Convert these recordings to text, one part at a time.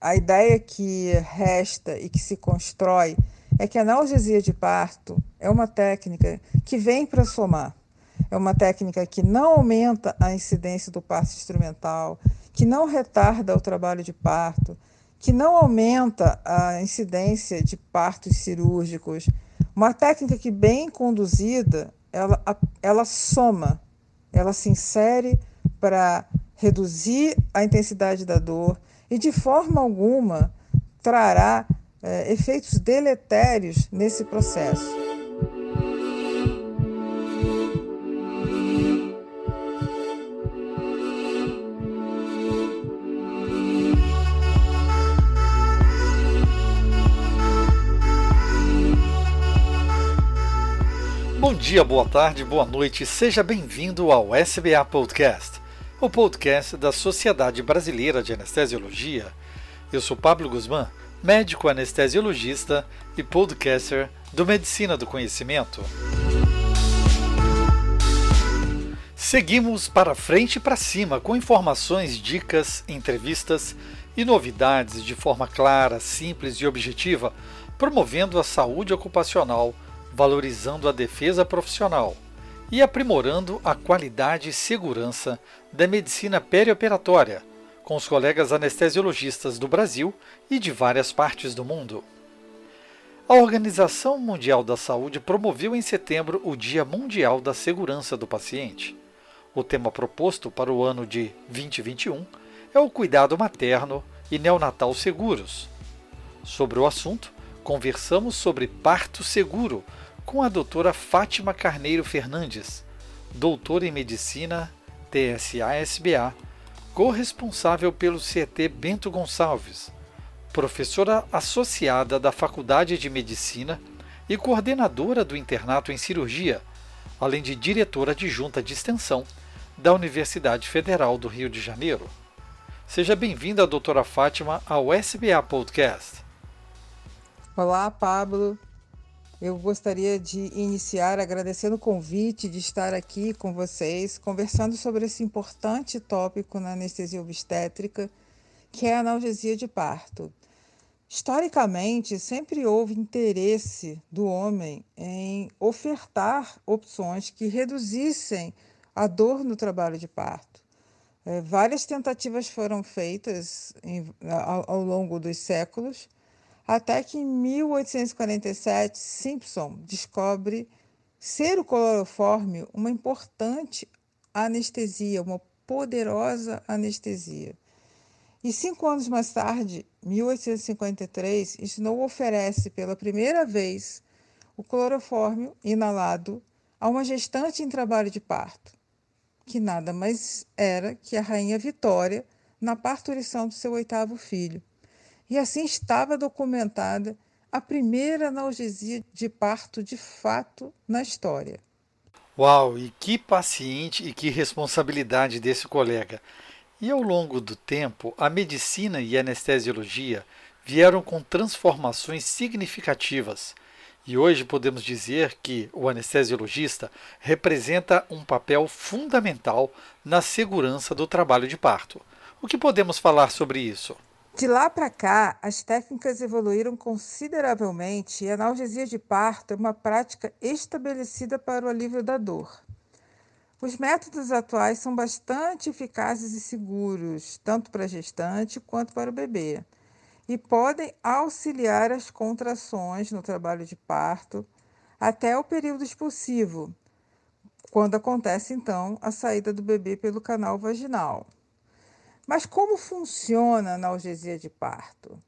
a ideia que resta e que se constrói é que a analgesia de parto é uma técnica que vem para somar. É uma técnica que não aumenta a incidência do parto instrumental, que não retarda o trabalho de parto, que não aumenta a incidência de partos cirúrgicos. Uma técnica que, bem conduzida, ela, ela soma, ela se insere para reduzir a intensidade da dor e, de forma alguma, trará é, efeitos deletérios nesse processo. Bom dia, boa tarde, boa noite, seja bem-vindo ao SBA Podcast, o podcast da Sociedade Brasileira de Anestesiologia. Eu sou Pablo Guzmán médico anestesiologista e podcaster do Medicina do Conhecimento. Seguimos para frente e para cima com informações, dicas, entrevistas e novidades de forma clara, simples e objetiva, promovendo a saúde ocupacional, valorizando a defesa profissional e aprimorando a qualidade e segurança da medicina perioperatória com os colegas anestesiologistas do Brasil e de várias partes do mundo. A Organização Mundial da Saúde promoveu em setembro o Dia Mundial da Segurança do Paciente. O tema proposto para o ano de 2021 é o cuidado materno e neonatal seguros. Sobre o assunto, conversamos sobre parto seguro com a doutora Fátima Carneiro Fernandes, doutora em medicina, TSA-SBA corresponsável pelo CT Bento Gonçalves, professora associada da Faculdade de Medicina e coordenadora do internato em cirurgia, além de diretora adjunta de extensão da Universidade Federal do Rio de Janeiro. Seja bem-vinda, doutora Fátima, ao SBA Podcast. Olá, Pablo. Eu gostaria de iniciar agradecendo o convite de estar aqui com vocês, conversando sobre esse importante tópico na anestesia obstétrica, que é a analgesia de parto. Historicamente, sempre houve interesse do homem em ofertar opções que reduzissem a dor no trabalho de parto. É, várias tentativas foram feitas ao longo dos séculos até que em 1847 Simpson descobre ser o clorofórmio uma importante anestesia, uma poderosa anestesia. E cinco anos mais tarde, 1853, Snow oferece pela primeira vez o clorofórmio inalado a uma gestante em trabalho de parto, que nada mais era que a rainha Vitória na parturição do seu oitavo filho. E assim estava documentada a primeira analgesia de parto de fato na história. Uau, e que paciente e que responsabilidade desse colega. E ao longo do tempo, a medicina e a anestesiologia vieram com transformações significativas. E hoje podemos dizer que o anestesiologista representa um papel fundamental na segurança do trabalho de parto. O que podemos falar sobre isso? De lá para cá, as técnicas evoluíram consideravelmente e a analgesia de parto é uma prática estabelecida para o alívio da dor. Os métodos atuais são bastante eficazes e seguros, tanto para a gestante quanto para o bebê, e podem auxiliar as contrações no trabalho de parto até o período expulsivo, quando acontece então a saída do bebê pelo canal vaginal. Mas como funciona a analgesia de parto?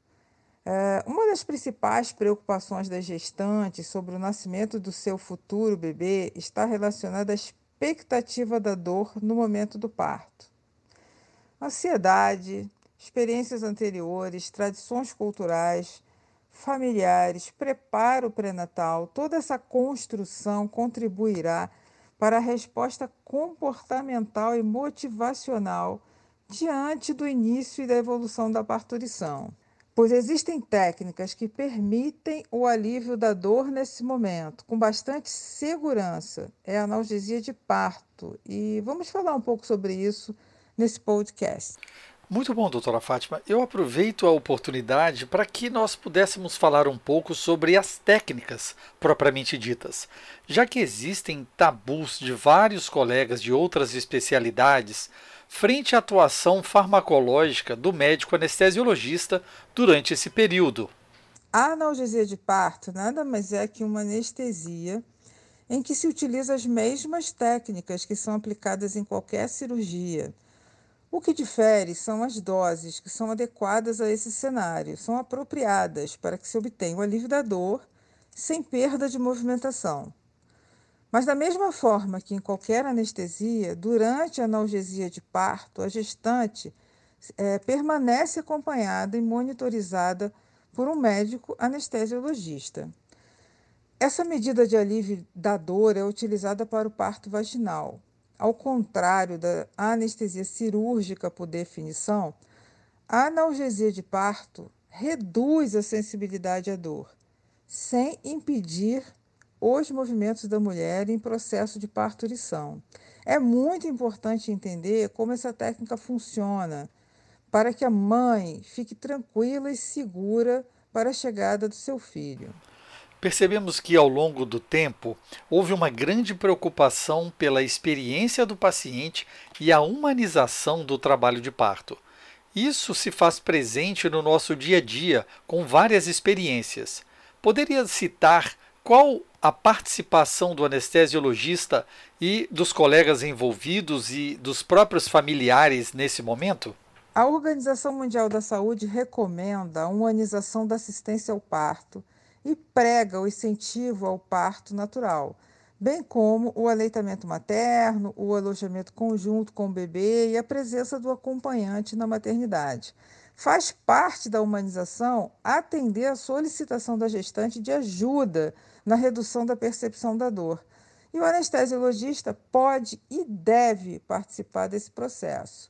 É, uma das principais preocupações das gestantes sobre o nascimento do seu futuro bebê está relacionada à expectativa da dor no momento do parto. Ansiedade, experiências anteriores, tradições culturais, familiares, preparo pré-natal, toda essa construção contribuirá para a resposta comportamental e motivacional diante do início e da evolução da parturição, pois existem técnicas que permitem o alívio da dor nesse momento, com bastante segurança. É a analgesia de parto e vamos falar um pouco sobre isso nesse podcast. Muito bom, doutora Fátima. Eu aproveito a oportunidade para que nós pudéssemos falar um pouco sobre as técnicas propriamente ditas, já que existem tabus de vários colegas de outras especialidades frente à atuação farmacológica do médico anestesiologista durante esse período. A analgesia de parto nada mais é que uma anestesia em que se utilizam as mesmas técnicas que são aplicadas em qualquer cirurgia o que difere são as doses que são adequadas a esse cenário, são apropriadas para que se obtenha o alívio da dor sem perda de movimentação. Mas, da mesma forma que em qualquer anestesia, durante a analgesia de parto, a gestante é, permanece acompanhada e monitorizada por um médico anestesiologista. Essa medida de alívio da dor é utilizada para o parto vaginal, ao contrário da anestesia cirúrgica por definição, a analgesia de parto reduz a sensibilidade à dor, sem impedir os movimentos da mulher em processo de parturição. É muito importante entender como essa técnica funciona, para que a mãe fique tranquila e segura para a chegada do seu filho. Percebemos que ao longo do tempo houve uma grande preocupação pela experiência do paciente e a humanização do trabalho de parto. Isso se faz presente no nosso dia a dia com várias experiências. Poderia citar qual a participação do anestesiologista e dos colegas envolvidos e dos próprios familiares nesse momento? A Organização Mundial da Saúde recomenda a humanização da assistência ao parto e prega o incentivo ao parto natural, bem como o aleitamento materno, o alojamento conjunto com o bebê e a presença do acompanhante na maternidade. Faz parte da humanização atender a solicitação da gestante de ajuda na redução da percepção da dor. E o anestesiologista pode e deve participar desse processo.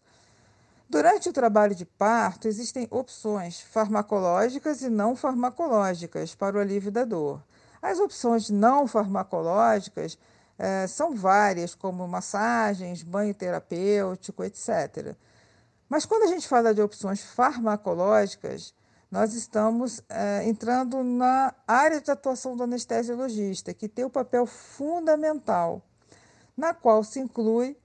Durante o trabalho de parto, existem opções farmacológicas e não farmacológicas para o alívio da dor. As opções não farmacológicas eh, são várias, como massagens, banho terapêutico, etc. Mas quando a gente fala de opções farmacológicas, nós estamos eh, entrando na área de atuação do anestesiologista, que tem o um papel fundamental, na qual se inclui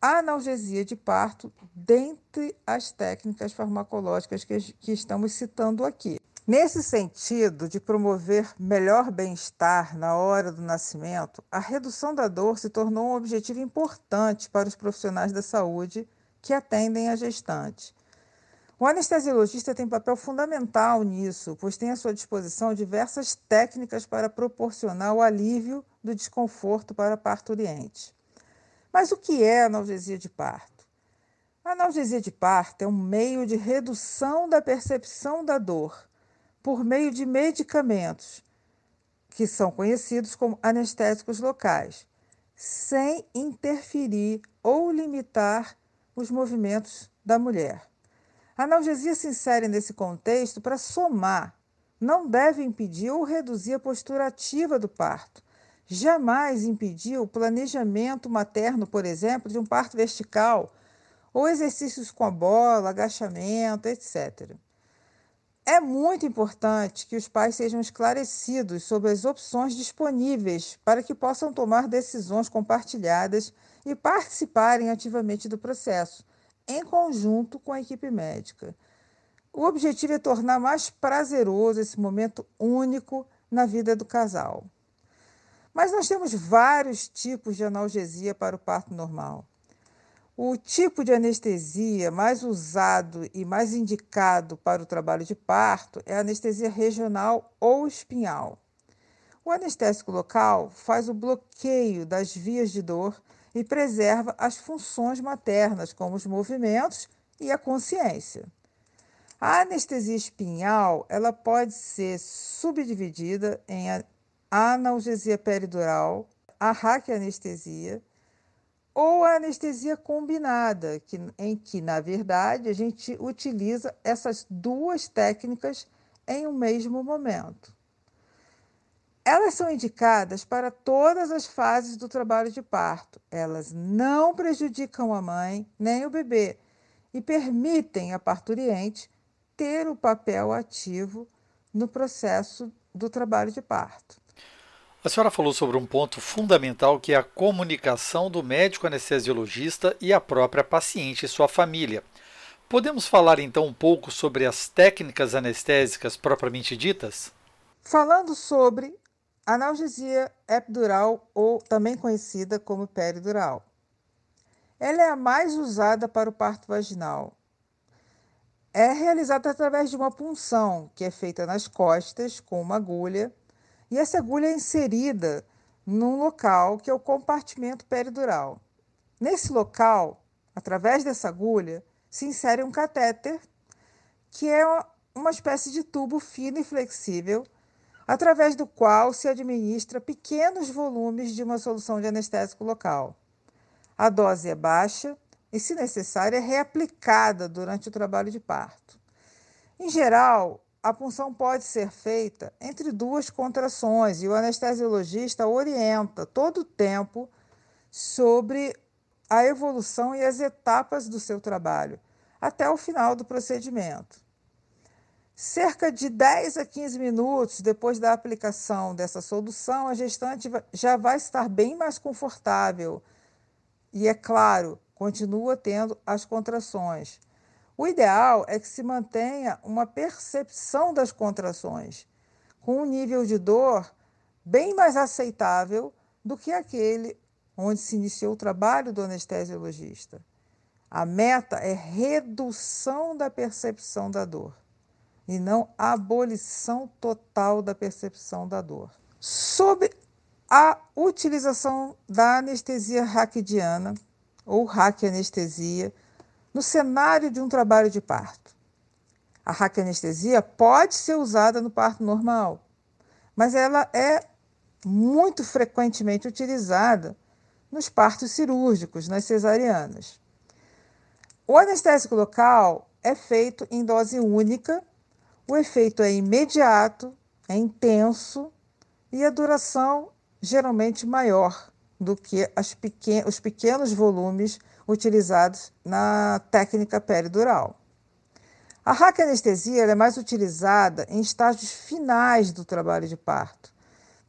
a analgesia de parto dentre as técnicas farmacológicas que, que estamos citando aqui. Nesse sentido de promover melhor bem-estar na hora do nascimento, a redução da dor se tornou um objetivo importante para os profissionais da saúde que atendem a gestante. O anestesiologista tem papel fundamental nisso, pois tem à sua disposição diversas técnicas para proporcionar o alívio do desconforto para a parturiente. Mas o que é analgesia de parto? A analgesia de parto é um meio de redução da percepção da dor por meio de medicamentos que são conhecidos como anestésicos locais, sem interferir ou limitar os movimentos da mulher. A analgesia se insere nesse contexto para somar, não deve impedir ou reduzir a postura ativa do parto, jamais impediu o planejamento materno, por exemplo, de um parto vertical, ou exercícios com a bola, agachamento, etc. É muito importante que os pais sejam esclarecidos sobre as opções disponíveis para que possam tomar decisões compartilhadas e participarem ativamente do processo, em conjunto com a equipe médica. O objetivo é tornar mais prazeroso esse momento único na vida do casal. Mas nós temos vários tipos de analgesia para o parto normal. O tipo de anestesia mais usado e mais indicado para o trabalho de parto é a anestesia regional ou espinhal. O anestésico local faz o bloqueio das vias de dor e preserva as funções maternas, como os movimentos e a consciência. A anestesia espinhal ela pode ser subdividida em analgesia peridural, a raquianestesia ou a anestesia combinada, que, em que, na verdade, a gente utiliza essas duas técnicas em um mesmo momento. Elas são indicadas para todas as fases do trabalho de parto. Elas não prejudicam a mãe nem o bebê e permitem à parturiente ter o papel ativo no processo do trabalho de parto. A senhora falou sobre um ponto fundamental que é a comunicação do médico anestesiologista e a própria paciente e sua família. Podemos falar então um pouco sobre as técnicas anestésicas propriamente ditas? Falando sobre analgesia epidural ou também conhecida como peridural. Ela é a mais usada para o parto vaginal. É realizada através de uma punção que é feita nas costas com uma agulha e essa agulha é inserida num local que é o compartimento peridural. Nesse local, através dessa agulha, se insere um catéter, que é uma espécie de tubo fino e flexível, através do qual se administra pequenos volumes de uma solução de anestésico local. A dose é baixa e, se necessário, é reaplicada durante o trabalho de parto. Em geral, a punção pode ser feita entre duas contrações e o anestesiologista orienta todo o tempo sobre a evolução e as etapas do seu trabalho, até o final do procedimento. Cerca de 10 a 15 minutos depois da aplicação dessa solução, a gestante já vai estar bem mais confortável e, é claro, continua tendo as contrações o ideal é que se mantenha uma percepção das contrações, com um nível de dor bem mais aceitável do que aquele onde se iniciou o trabalho do anestesiologista. A meta é redução da percepção da dor e não abolição total da percepção da dor. Sobre a utilização da anestesia raquidiana ou raquianestesia, no cenário de um trabalho de parto. A raquianestesia pode ser usada no parto normal, mas ela é muito frequentemente utilizada nos partos cirúrgicos, nas cesarianas. O anestésico local é feito em dose única, o efeito é imediato, é intenso e a duração geralmente maior do que pequen os pequenos volumes utilizados na técnica peridural. A raquianestesia é mais utilizada em estágios finais do trabalho de parto,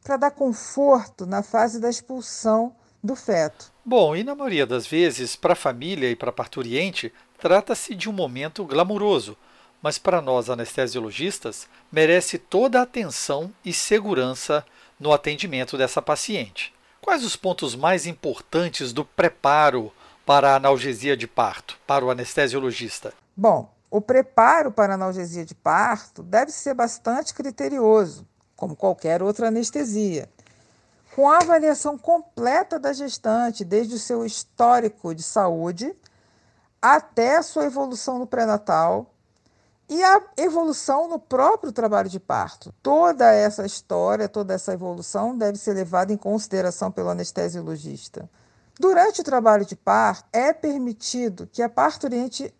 para dar conforto na fase da expulsão do feto. Bom, e na maioria das vezes, para a família e para a parturiente, trata-se de um momento glamuroso, mas para nós anestesiologistas, merece toda a atenção e segurança no atendimento dessa paciente. Quais os pontos mais importantes do preparo para a analgesia de parto, para o anestesiologista? Bom, o preparo para a analgesia de parto deve ser bastante criterioso, como qualquer outra anestesia, com a avaliação completa da gestante, desde o seu histórico de saúde até a sua evolução no pré-natal e a evolução no próprio trabalho de parto. Toda essa história, toda essa evolução deve ser levada em consideração pelo anestesiologista. Durante o trabalho de parto, é permitido que a parturiente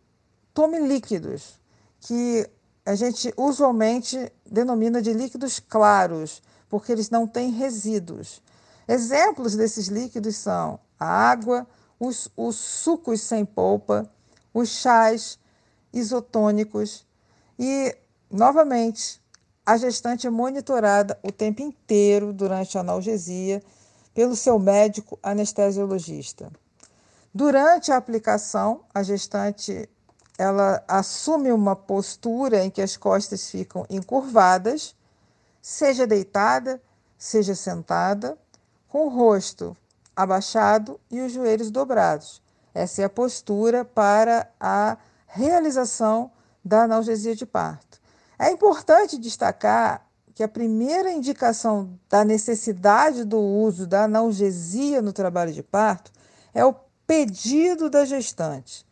tome líquidos, que a gente usualmente denomina de líquidos claros, porque eles não têm resíduos. Exemplos desses líquidos são a água, os, os sucos sem polpa, os chás isotônicos e, novamente, a gestante é monitorada o tempo inteiro durante a analgesia pelo seu médico anestesiologista. Durante a aplicação, a gestante ela assume uma postura em que as costas ficam encurvadas, seja deitada, seja sentada, com o rosto abaixado e os joelhos dobrados. Essa é a postura para a realização da analgesia de parto. É importante destacar que a primeira indicação da necessidade do uso da analgesia no trabalho de parto é o pedido da gestante.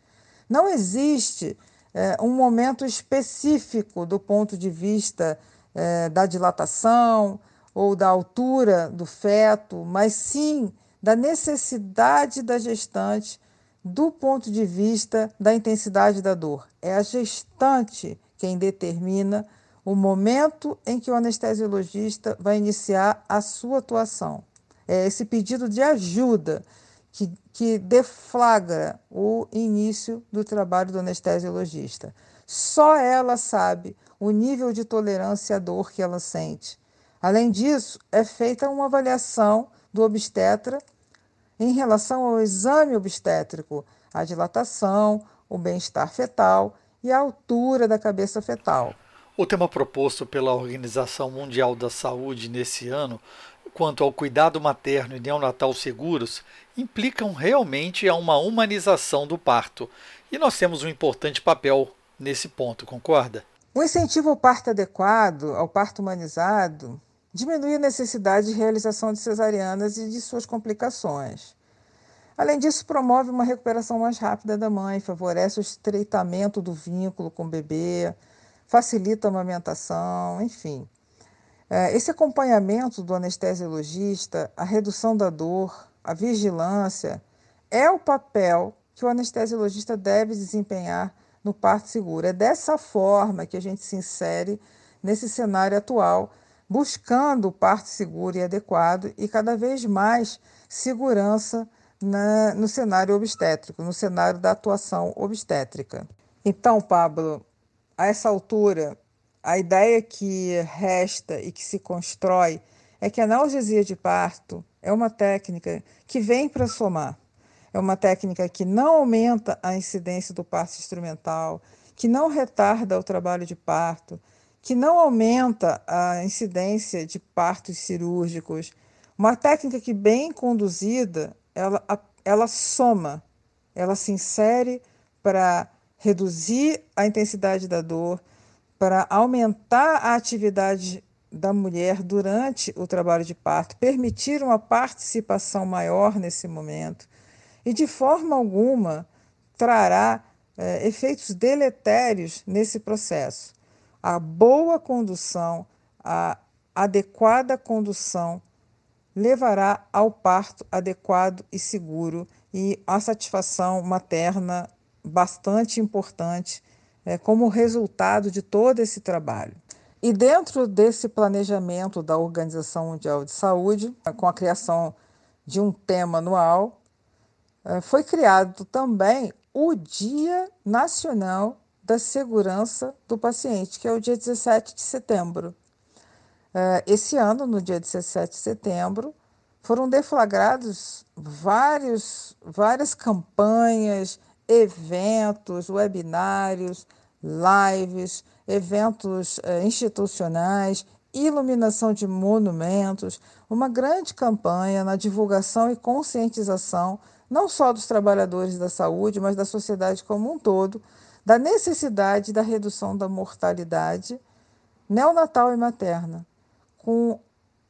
Não existe é, um momento específico do ponto de vista é, da dilatação ou da altura do feto, mas sim da necessidade da gestante do ponto de vista da intensidade da dor. É a gestante quem determina o momento em que o anestesiologista vai iniciar a sua atuação. É esse pedido de ajuda que, que deflagra o início do trabalho do anestesiologista. Só ela sabe o nível de tolerância à dor que ela sente. Além disso, é feita uma avaliação do obstetra em relação ao exame obstétrico, a dilatação, o bem-estar fetal e a altura da cabeça fetal. O tema proposto pela Organização Mundial da Saúde nesse ano, quanto ao cuidado materno e neonatal seguros, implicam realmente a uma humanização do parto. E nós temos um importante papel nesse ponto, concorda? O incentivo ao parto adequado, ao parto humanizado, diminui a necessidade de realização de cesarianas e de suas complicações. Além disso, promove uma recuperação mais rápida da mãe, favorece o estreitamento do vínculo com o bebê, facilita a amamentação, enfim. É, esse acompanhamento do anestesiologista, a redução da dor, a vigilância, é o papel que o anestesiologista deve desempenhar no parto seguro. É dessa forma que a gente se insere nesse cenário atual buscando o parto seguro e adequado e cada vez mais segurança na, no cenário obstétrico, no cenário da atuação obstétrica. Então, Pablo, a essa altura, a ideia que resta e que se constrói é que a analgesia de parto é uma técnica que vem para somar. É uma técnica que não aumenta a incidência do parto instrumental, que não retarda o trabalho de parto, que não aumenta a incidência de partos cirúrgicos. Uma técnica que, bem conduzida, ela, ela soma, ela se insere para reduzir a intensidade da dor, para aumentar a atividade da mulher durante o trabalho de parto, permitir uma participação maior nesse momento e, de forma alguma, trará é, efeitos deletérios nesse processo. A boa condução, a adequada condução levará ao parto adequado e seguro e a satisfação materna bastante importante é, como resultado de todo esse trabalho. E dentro desse planejamento da Organização Mundial de Saúde, com a criação de um tema anual, é, foi criado também o Dia Nacional da segurança do paciente, que é o dia 17 de setembro. É, esse ano, no dia 17 de setembro, foram deflagrados vários, várias campanhas, eventos, webinários, lives, eventos é, institucionais, iluminação de monumentos, uma grande campanha na divulgação e conscientização, não só dos trabalhadores da saúde, mas da sociedade como um todo, da necessidade da redução da mortalidade neonatal e materna, com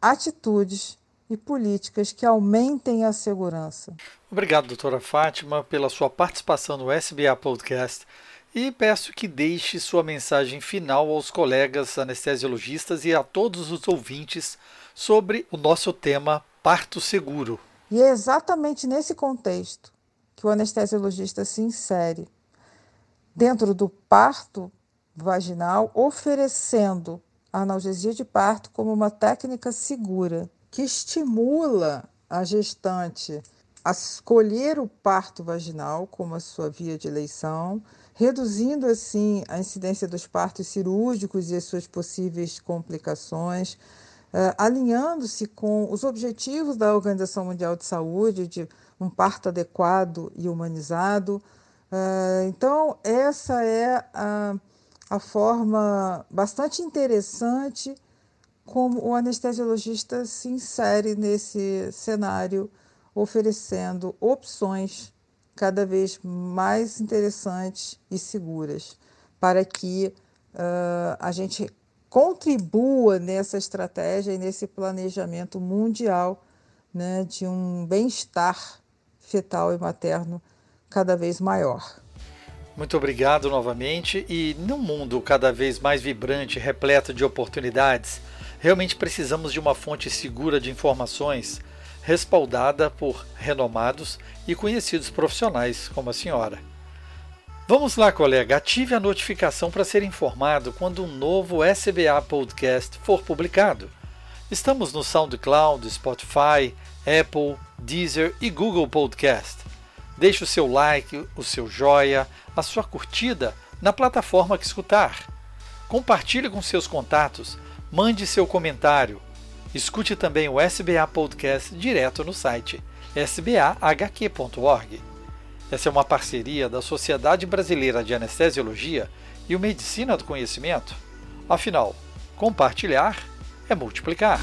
atitudes e políticas que aumentem a segurança. Obrigado, doutora Fátima, pela sua participação no SBA Podcast e peço que deixe sua mensagem final aos colegas anestesiologistas e a todos os ouvintes sobre o nosso tema Parto Seguro. E é exatamente nesse contexto que o anestesiologista se insere dentro do parto vaginal, oferecendo a analgesia de parto como uma técnica segura que estimula a gestante a escolher o parto vaginal como a sua via de eleição, reduzindo assim a incidência dos partos cirúrgicos e as suas possíveis complicações, uh, alinhando-se com os objetivos da Organização Mundial de Saúde de um parto adequado e humanizado, Uh, então, essa é a, a forma bastante interessante como o anestesiologista se insere nesse cenário, oferecendo opções cada vez mais interessantes e seguras para que uh, a gente contribua nessa estratégia e nesse planejamento mundial né, de um bem-estar fetal e materno cada vez maior. Muito obrigado novamente. E num mundo cada vez mais vibrante, repleto de oportunidades, realmente precisamos de uma fonte segura de informações, respaldada por renomados e conhecidos profissionais como a senhora. Vamos lá, colega, ative a notificação para ser informado quando um novo SBA Podcast for publicado. Estamos no SoundCloud, Spotify, Apple, Deezer e Google Podcast. Deixe o seu like, o seu joia, a sua curtida na plataforma que escutar. Compartilhe com seus contatos, mande seu comentário. Escute também o SBA Podcast direto no site sbahq.org. Essa é uma parceria da Sociedade Brasileira de Anestesiologia e o Medicina do Conhecimento. Afinal, compartilhar é multiplicar.